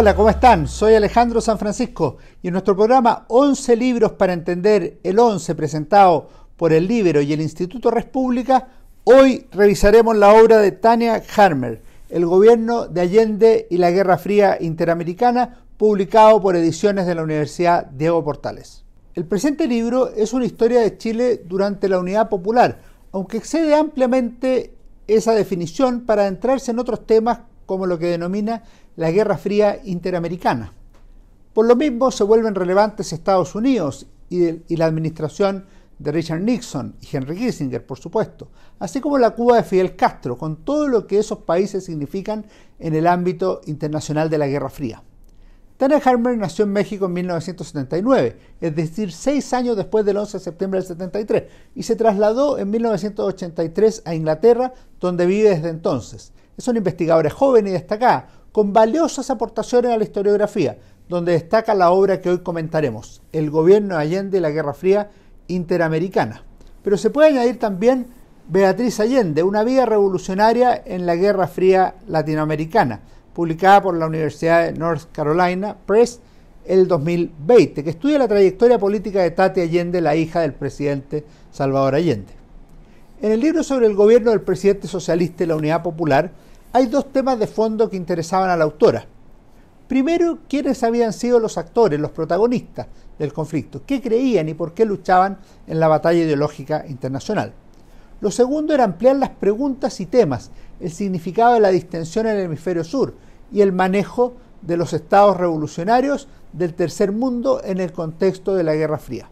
Hola, ¿cómo están? Soy Alejandro San Francisco y en nuestro programa 11 libros para entender el 11 presentado por el Libro y el Instituto República, hoy revisaremos la obra de Tania Harmer, El gobierno de Allende y la Guerra Fría Interamericana, publicado por ediciones de la Universidad Diego Portales. El presente libro es una historia de Chile durante la Unidad Popular, aunque excede ampliamente esa definición para adentrarse en otros temas como lo que denomina la Guerra Fría Interamericana. Por lo mismo se vuelven relevantes Estados Unidos y, la administración de Richard Nixon y Henry Kissinger, por supuesto, así como la Cuba de Fidel Castro, con todo lo que esos países significan en el ámbito internacional de la Guerra Fría. Tania Harmer nació en México en 1979, es decir, seis años después del 11 de septiembre del 73, y se trasladó en 1983 a Inglaterra, donde vive desde entonces. Es una investigadora joven y destacada, con valiosas aportaciones a la historiografía, donde destaca la obra que hoy comentaremos, El gobierno de Allende y la Guerra Fría Interamericana. Pero se puede añadir también Beatriz Allende, una vida revolucionaria en la Guerra Fría Latinoamericana, publicada por la Universidad de North Carolina Press el 2020, que estudia la trayectoria política de Tati Allende, la hija del presidente Salvador Allende. En el libro sobre el gobierno del presidente socialista y la Unidad Popular, hay dos temas de fondo que interesaban a la autora. Primero, quiénes habían sido los actores, los protagonistas del conflicto, qué creían y por qué luchaban en la batalla ideológica internacional. Lo segundo era ampliar las preguntas y temas, el significado de la distensión en el hemisferio sur y el manejo de los estados revolucionarios del tercer mundo en el contexto de la Guerra Fría.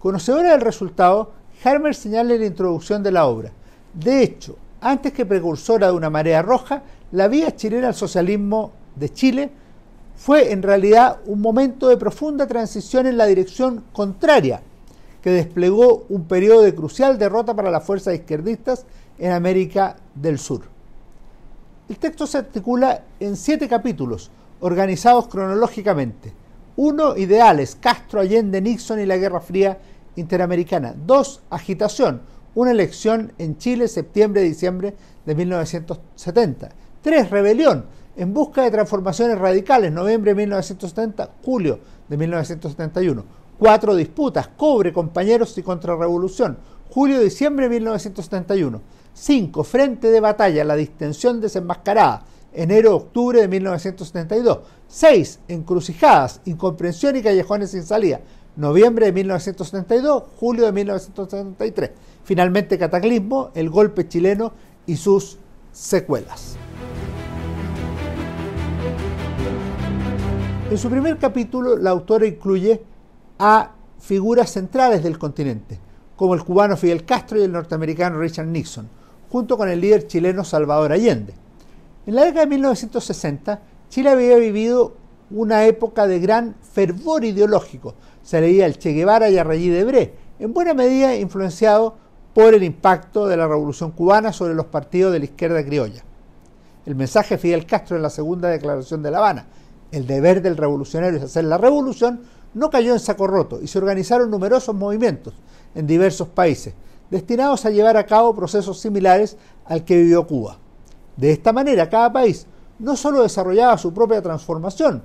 Conocedora del resultado, Harmer señala en la introducción de la obra. De hecho, antes que precursora de una marea roja, la vía chilena al socialismo de Chile fue en realidad un momento de profunda transición en la dirección contraria, que desplegó un periodo de crucial derrota para las fuerzas izquierdistas en América del Sur. El texto se articula en siete capítulos, organizados cronológicamente. Uno, ideales, Castro, Allende, Nixon y la Guerra Fría Interamericana. Dos, agitación, una elección en Chile septiembre-diciembre de 1970. Tres, rebelión, en busca de transformaciones radicales, noviembre de 1970, julio de 1971. Cuatro, disputas, cobre, compañeros y contrarrevolución, julio-diciembre de 1971. Cinco, frente de batalla, la distensión desenmascarada, enero-octubre de 1972. Seis, encrucijadas, incomprensión y callejones sin salida, noviembre de 1972, julio de 1973. Finalmente, Cataclismo, el golpe chileno y sus secuelas. En su primer capítulo, la autora incluye a figuras centrales del continente, como el cubano Fidel Castro y el norteamericano Richard Nixon, junto con el líder chileno Salvador Allende. En la década de 1960, Chile había vivido una época de gran fervor ideológico, se leía el Che Guevara y a Regis Debré, en buena medida influenciado por el impacto de la Revolución cubana sobre los partidos de la izquierda criolla. El mensaje de Fidel Castro en la segunda declaración de La Habana, el deber del revolucionario es hacer la revolución, no cayó en saco roto y se organizaron numerosos movimientos en diversos países, destinados a llevar a cabo procesos similares al que vivió Cuba. De esta manera, cada país no solo desarrollaba su propia transformación,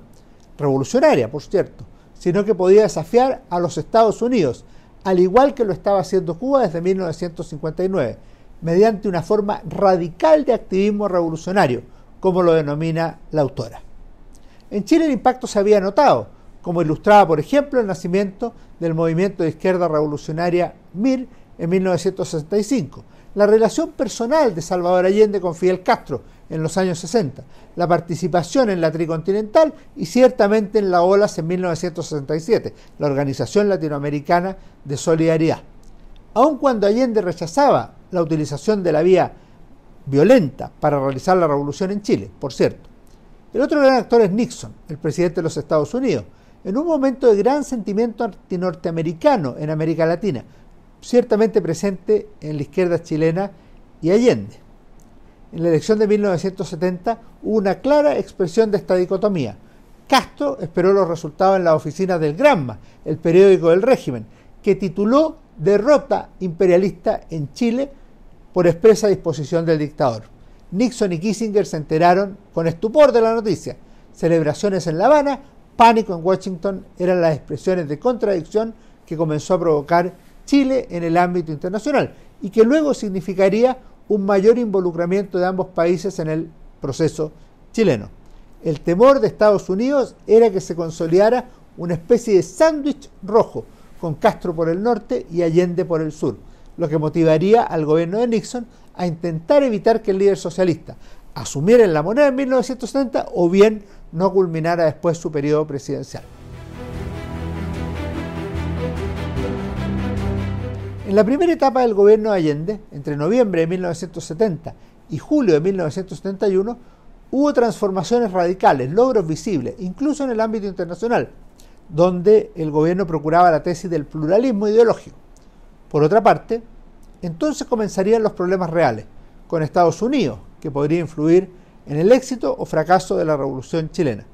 revolucionaria, por cierto, sino que podía desafiar a los Estados Unidos, al igual que lo estaba haciendo Cuba desde 1959, mediante una forma radical de activismo revolucionario, como lo denomina la autora. En Chile el impacto se había notado, como ilustraba, por ejemplo, el nacimiento del movimiento de izquierda revolucionaria MIR en 1965, la relación personal de Salvador Allende con Fidel Castro en los años 60, la participación en la Tricontinental y ciertamente en la OLAS en 1967, la Organización Latinoamericana de Solidaridad. Aun cuando Allende rechazaba la utilización de la vía violenta para realizar la revolución en Chile, por cierto. El otro gran actor es Nixon, el presidente de los Estados Unidos, en un momento de gran sentimiento antinorteamericano en América Latina, ciertamente presente en la izquierda chilena y Allende. En la elección de 1970 hubo una clara expresión de esta dicotomía. Castro esperó los resultados en la oficina del Granma, el periódico del régimen, que tituló Derrota imperialista en Chile por expresa disposición del dictador. Nixon y Kissinger se enteraron con estupor de la noticia. celebraciones en La Habana, pánico en Washington eran las expresiones de contradicción que comenzó a provocar Chile en el ámbito internacional y que luego significaría un mayor involucramiento de ambos países en el proceso chileno. El temor de Estados Unidos era que se consolidara una especie de sándwich rojo, con Castro por el norte y Allende por el sur, lo que motivaría al gobierno de Nixon a intentar evitar que el líder socialista asumiera la moneda en 1970 o bien no culminara después su periodo presidencial. En la primera etapa del gobierno de Allende, entre noviembre de 1970 y julio de 1971, hubo transformaciones radicales, logros visibles, incluso en el ámbito internacional, donde el gobierno procuraba la tesis del pluralismo ideológico. Por otra parte, entonces comenzarían los problemas reales, con Estados Unidos, que podría influir en el éxito o fracaso de la revolución chilena.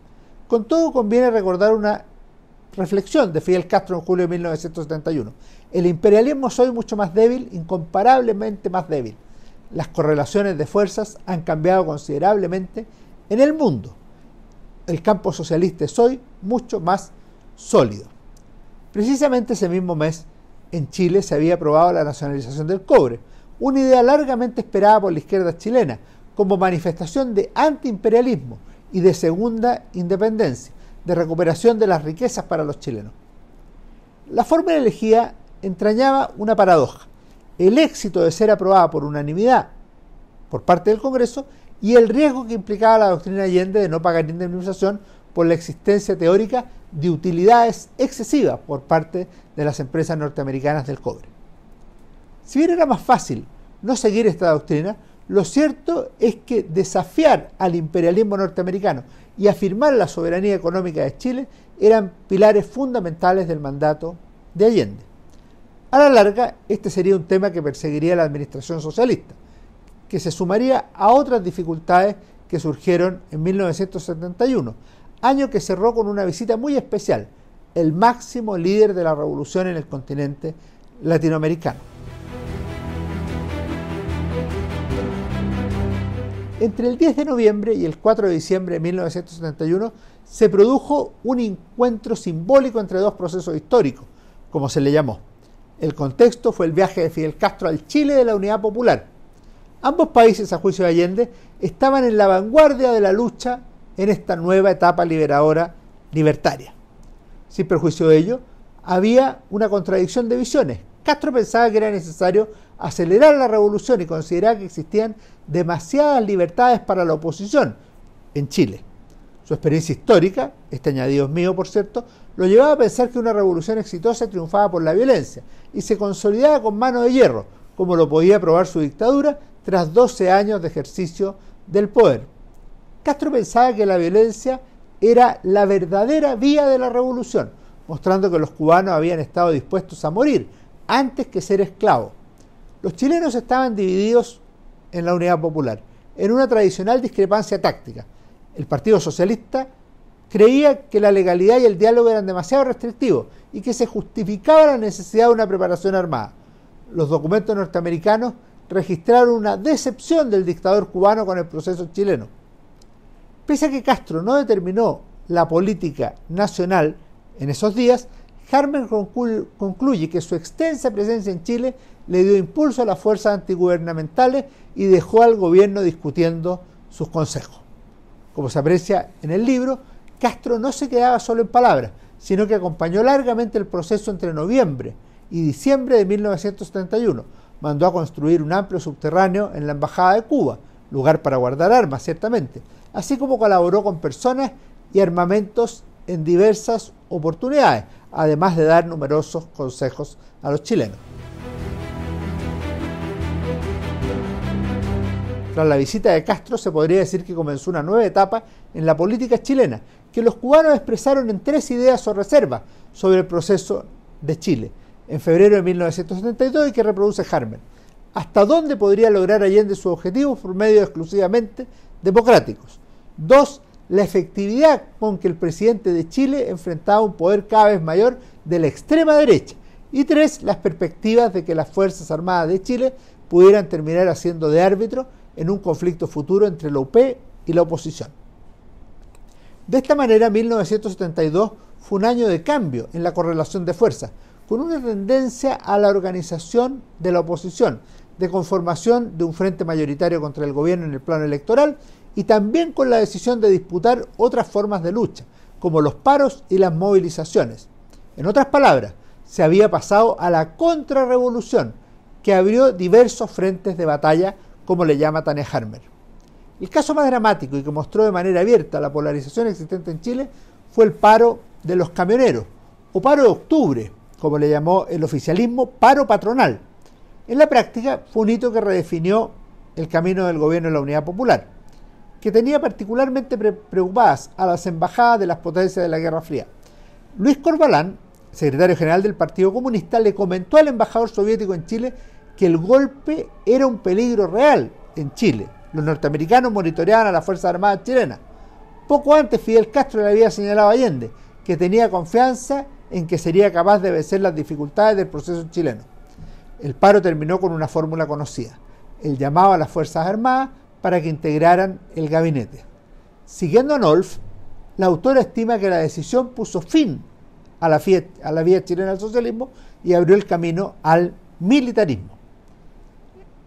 Con todo, conviene recordar una reflexión de Fidel Castro en julio de 1971. El imperialismo es hoy mucho más débil, incomparablemente más débil. Las correlaciones de fuerzas han cambiado considerablemente en el mundo. El campo socialista es hoy mucho más sólido. Precisamente ese mismo mes, en Chile se había aprobado la nacionalización del cobre, una idea largamente esperada por la izquierda chilena, como manifestación de antiimperialismo y de segunda independencia, de recuperación de las riquezas para los chilenos. La fórmula elegida entrañaba una paradoja, el éxito de ser aprobada por unanimidad por parte del Congreso y el riesgo que implicaba la doctrina Allende de no pagar indemnización por la existencia teórica de utilidades excesivas por parte de las empresas norteamericanas del cobre. Si bien era más fácil no seguir esta doctrina, lo cierto es que desafiar al imperialismo norteamericano y afirmar la soberanía económica de Chile eran pilares fundamentales del mandato de Allende. A la larga, este sería un tema que perseguiría la administración socialista, que se sumaría a otras dificultades que surgieron en 1971, año que cerró con una visita muy especial, el máximo líder de la revolución en el continente latinoamericano. Entre el 10 de noviembre y el 4 de diciembre de 1971 se produjo un encuentro simbólico entre dos procesos históricos, como se le llamó. El contexto fue el viaje de Fidel Castro al Chile de la Unidad Popular. Ambos países, a juicio de Allende, estaban en la vanguardia de la lucha en esta nueva etapa liberadora libertaria. Sin perjuicio de ello, había una contradicción de visiones. Castro pensaba que era necesario acelerar la revolución y consideraba que existían demasiadas libertades para la oposición en Chile. Su experiencia histórica, este añadido es mío por cierto, lo llevaba a pensar que una revolución exitosa triunfaba por la violencia y se consolidaba con mano de hierro, como lo podía probar su dictadura tras 12 años de ejercicio del poder. Castro pensaba que la violencia era la verdadera vía de la revolución, mostrando que los cubanos habían estado dispuestos a morir antes que ser esclavos. Los chilenos estaban divididos en la Unidad Popular, en una tradicional discrepancia táctica. El Partido Socialista creía que la legalidad y el diálogo eran demasiado restrictivos y que se justificaba la necesidad de una preparación armada. Los documentos norteamericanos registraron una decepción del dictador cubano con el proceso chileno. Pese a que Castro no determinó la política nacional en esos días, Harmer concluye que su extensa presencia en Chile le dio impulso a las fuerzas antigubernamentales y dejó al gobierno discutiendo sus consejos. Como se aprecia en el libro, Castro no se quedaba solo en palabras, sino que acompañó largamente el proceso entre noviembre y diciembre de 1971. Mandó a construir un amplio subterráneo en la Embajada de Cuba, lugar para guardar armas, ciertamente, así como colaboró con personas y armamentos en diversas oportunidades, además de dar numerosos consejos a los chilenos. Tras la visita de Castro se podría decir que comenzó una nueva etapa en la política chilena, que los cubanos expresaron en tres ideas o reservas sobre el proceso de Chile, en febrero de 1972 y que reproduce Harmer. ¿Hasta dónde podría lograr Allende sus objetivos por medios exclusivamente democráticos? Dos, la efectividad con que el presidente de Chile enfrentaba un poder cada vez mayor de la extrema derecha. Y tres, las perspectivas de que las Fuerzas Armadas de Chile pudieran terminar haciendo de árbitro en un conflicto futuro entre la UP y la oposición. De esta manera, 1972 fue un año de cambio en la correlación de fuerzas, con una tendencia a la organización de la oposición, de conformación de un frente mayoritario contra el gobierno en el plano electoral y también con la decisión de disputar otras formas de lucha, como los paros y las movilizaciones. En otras palabras, se había pasado a la contrarrevolución, que abrió diversos frentes de batalla, como le llama Tania Harmer. El caso más dramático y que mostró de manera abierta la polarización existente en Chile fue el paro de los camioneros, o paro de octubre, como le llamó el oficialismo, paro patronal. En la práctica fue un hito que redefinió el camino del gobierno de la Unidad Popular, que tenía particularmente preocupadas a las embajadas de las potencias de la Guerra Fría. Luis Corbalán, secretario general del Partido Comunista, le comentó al embajador soviético en Chile que el golpe era un peligro real en Chile. Los norteamericanos monitoreaban a las Fuerzas Armadas chilenas. Poco antes Fidel Castro le había señalado a Allende que tenía confianza en que sería capaz de vencer las dificultades del proceso chileno. El paro terminó con una fórmula conocida, el llamado a las Fuerzas Armadas para que integraran el gabinete. Siguiendo a Nolf, la autora estima que la decisión puso fin a la, vía chilena del socialismo y abrió el camino al militarismo.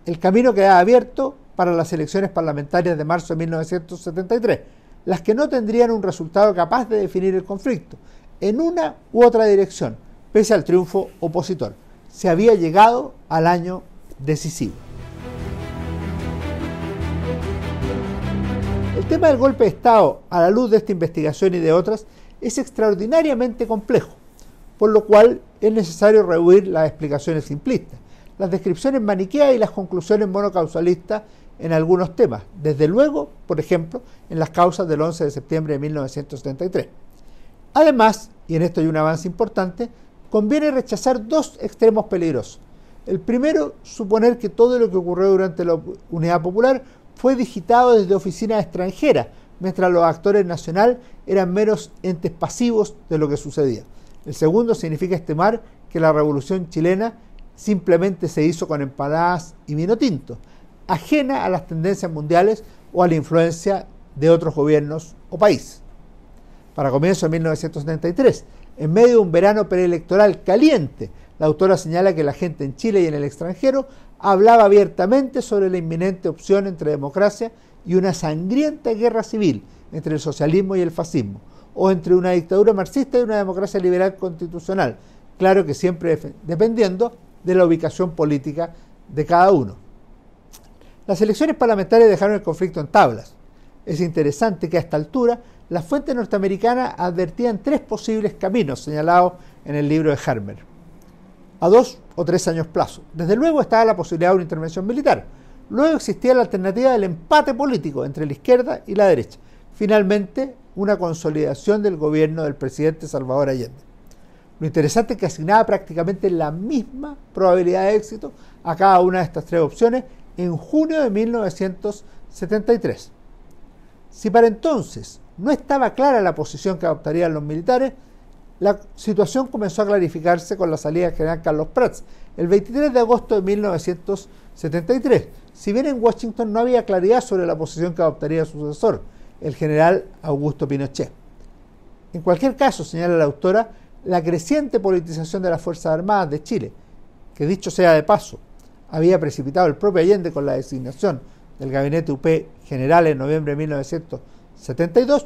El camino quedaba abierto para las elecciones parlamentarias de marzo de 1973, las que no tendrían un resultado capaz de definir el conflicto, en una u otra dirección, pese al triunfo opositor. Se había llegado al año decisivo. El tema del golpe de Estado, a la luz de esta investigación y de otras, es extraordinariamente complejo, por lo cual es necesario rehuir las explicaciones simplistas, las descripciones maniqueas y las conclusiones monocausalistas en algunos temas, desde luego, por ejemplo, en las causas del 11 de septiembre de 1973. Además, y en esto hay un avance importante, conviene rechazar dos extremos peligrosos. El primero, suponer que todo lo que ocurrió durante la Unidad Popular fue digitado desde oficinas extranjeras, mientras los actores nacionales eran meros entes pasivos de lo que sucedía. El segundo significa estimar que la revolución chilena simplemente se hizo con empanadas y vino tinto, ajena a las tendencias mundiales o a la influencia de otros gobiernos o países para comienzo de 1973. En medio de un verano preelectoral caliente, la autora señala que la gente en Chile y en el extranjero hablaba abiertamente sobre la inminente opción entre democracia y una sangrienta guerra civil entre el socialismo y el fascismo, o entre una dictadura marxista y una democracia liberal constitucional, claro que siempre dependiendo de la ubicación política de cada uno. Las elecciones parlamentarias dejaron el conflicto en tablas. Es interesante que a esta altura las fuentes norteamericanas advertían tres posibles caminos señalados en el libro de Harmer, a dos o tres años plazo. Desde luego estaba la posibilidad de una intervención militar. Luego existía la alternativa del empate político entre la izquierda y la derecha. Finalmente, una consolidación del gobierno del presidente Salvador Allende. Lo interesante es que asignaba prácticamente la misma probabilidad de éxito a cada una de estas tres opciones en junio de 1973. Si para entonces no estaba clara la posición que adoptarían los militares, la situación comenzó a clarificarse con la salida del general Carlos Prats el 23 de agosto de 1973. Si bien en Washington no había claridad sobre la posición que adoptaría su sucesor, el general Augusto Pinochet. En cualquier caso, señala la autora, la creciente politización de las Fuerzas Armadas de Chile, que dicho sea de paso, había precipitado el propio Allende con la designación del gabinete UP general en noviembre de 1973, 72,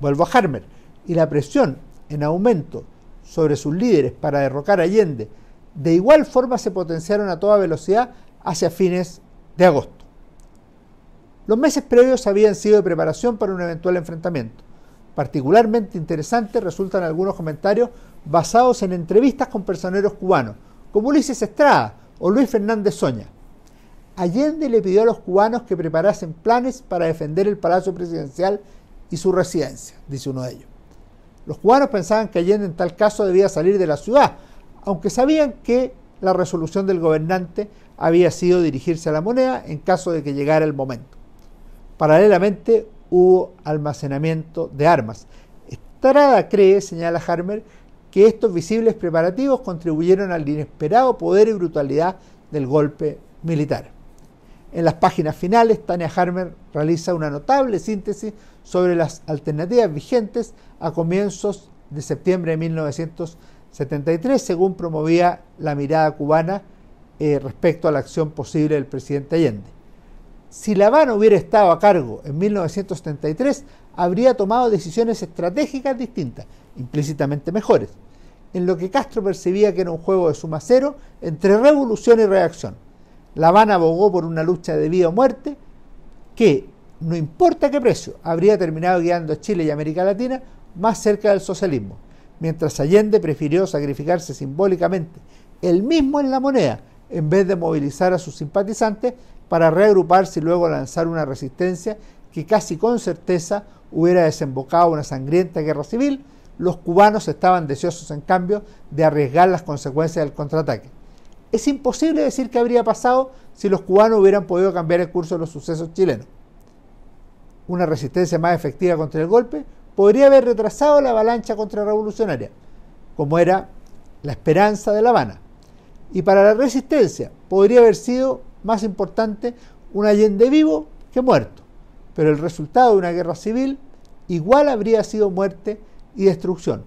vuelvo a Harmer, y la presión en aumento sobre sus líderes para derrocar a Allende, de igual forma se potenciaron a toda velocidad hacia fines de agosto. Los meses previos habían sido de preparación para un eventual enfrentamiento. Particularmente interesantes resultan algunos comentarios basados en entrevistas con personeros cubanos, como Ulises Estrada o Luis Fernández Soña. Allende le pidió a los cubanos que preparasen planes para defender el Palacio Presidencial y su residencia, dice uno de ellos. Los cubanos pensaban que Allende en tal caso debía salir de la ciudad, aunque sabían que la resolución del gobernante había sido dirigirse a la moneda en caso de que llegara el momento. Paralelamente hubo almacenamiento de armas. Estrada cree, señala Harmer, que estos visibles preparativos contribuyeron al inesperado poder y brutalidad del golpe militar. En las páginas finales, Tania Harmer realiza una notable síntesis sobre las alternativas vigentes a comienzos de septiembre de 1973, según promovía la mirada cubana eh, respecto a la acción posible del presidente Allende. Si La Habana hubiera estado a cargo en 1973, habría tomado decisiones estratégicas distintas, implícitamente mejores, en lo que Castro percibía que era un juego de suma cero entre revolución y reacción. La Habana abogó por una lucha de vida o muerte que, no importa qué precio, habría terminado guiando a Chile y América Latina más cerca del socialismo, mientras Allende prefirió sacrificarse simbólicamente, él mismo en la moneda, en vez de movilizar a sus simpatizantes para reagruparse y luego lanzar una resistencia que casi con certeza hubiera desembocado una sangrienta guerra civil, los cubanos estaban deseosos, en cambio, de arriesgar las consecuencias del contraataque. Es imposible decir qué habría pasado si los cubanos hubieran podido cambiar el curso de los sucesos chilenos. Una resistencia más efectiva contra el golpe podría haber retrasado la avalancha contrarrevolucionaria, como era la esperanza de La Habana. Y para la resistencia podría haber sido más importante un Allende vivo que muerto, pero el resultado de una guerra civil igual habría sido muerte y destrucción,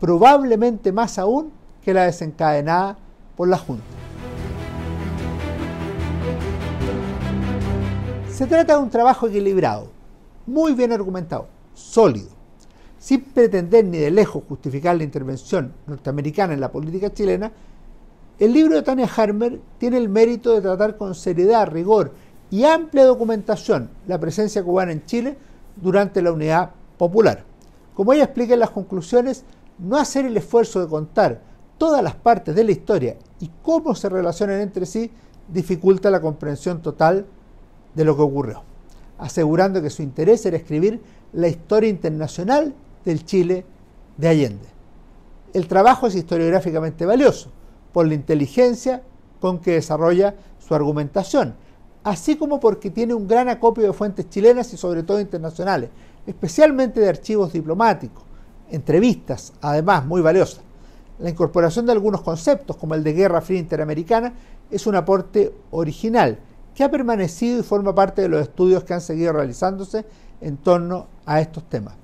probablemente más aún que la desencadenada por la Junta. Se trata de un trabajo equilibrado, muy bien argumentado, sólido, sin pretender ni de lejos justificar la intervención norteamericana en la política chilena, el libro de Tania Harmer tiene el mérito de tratar con seriedad, rigor y amplia documentación la presencia cubana en Chile durante la unidad popular. Como ella explica en las conclusiones, no hacer el esfuerzo de contar todas las partes de la historia y cómo se relacionan entre sí dificulta la comprensión total de lo que ocurrió, asegurando que su interés era escribir la historia internacional del Chile de Allende. El trabajo es historiográficamente valioso por la inteligencia con que desarrolla su argumentación, así como porque tiene un gran acopio de fuentes chilenas y sobre todo internacionales, especialmente de archivos diplomáticos, entrevistas, además muy valiosas. La incorporación de algunos conceptos, como el de Guerra Fría Interamericana, es un aporte original que ha permanecido y forma parte de los estudios que han seguido realizándose en torno a estos temas.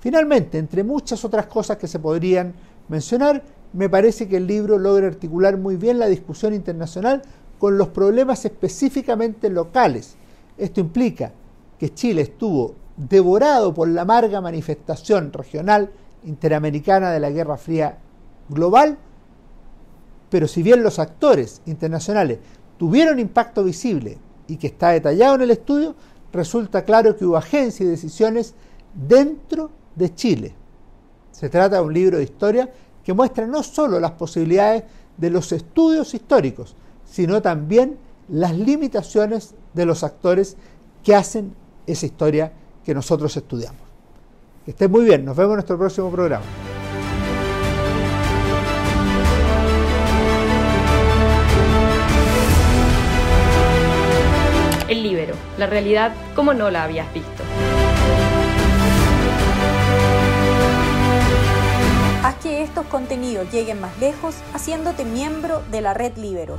Finalmente, entre muchas otras cosas que se podrían mencionar, me parece que el libro logra articular muy bien la discusión internacional con los problemas específicamente locales. Esto implica que Chile estuvo devorado por la amarga manifestación regional interamericana de la Guerra Fría global, pero si bien los actores internacionales tuvieron impacto visible y que está detallado en el estudio, resulta claro que hubo agencias y decisiones dentro de Chile. Se trata de un libro de historia que muestra no solo las posibilidades de los estudios históricos, sino también las limitaciones de los actores que hacen esa historia que nosotros estudiamos. Que estén muy bien, nos vemos en nuestro próximo programa. El libero, la realidad como no la habías visto. Haz que estos contenidos lleguen más lejos haciéndote miembro de la red Libero.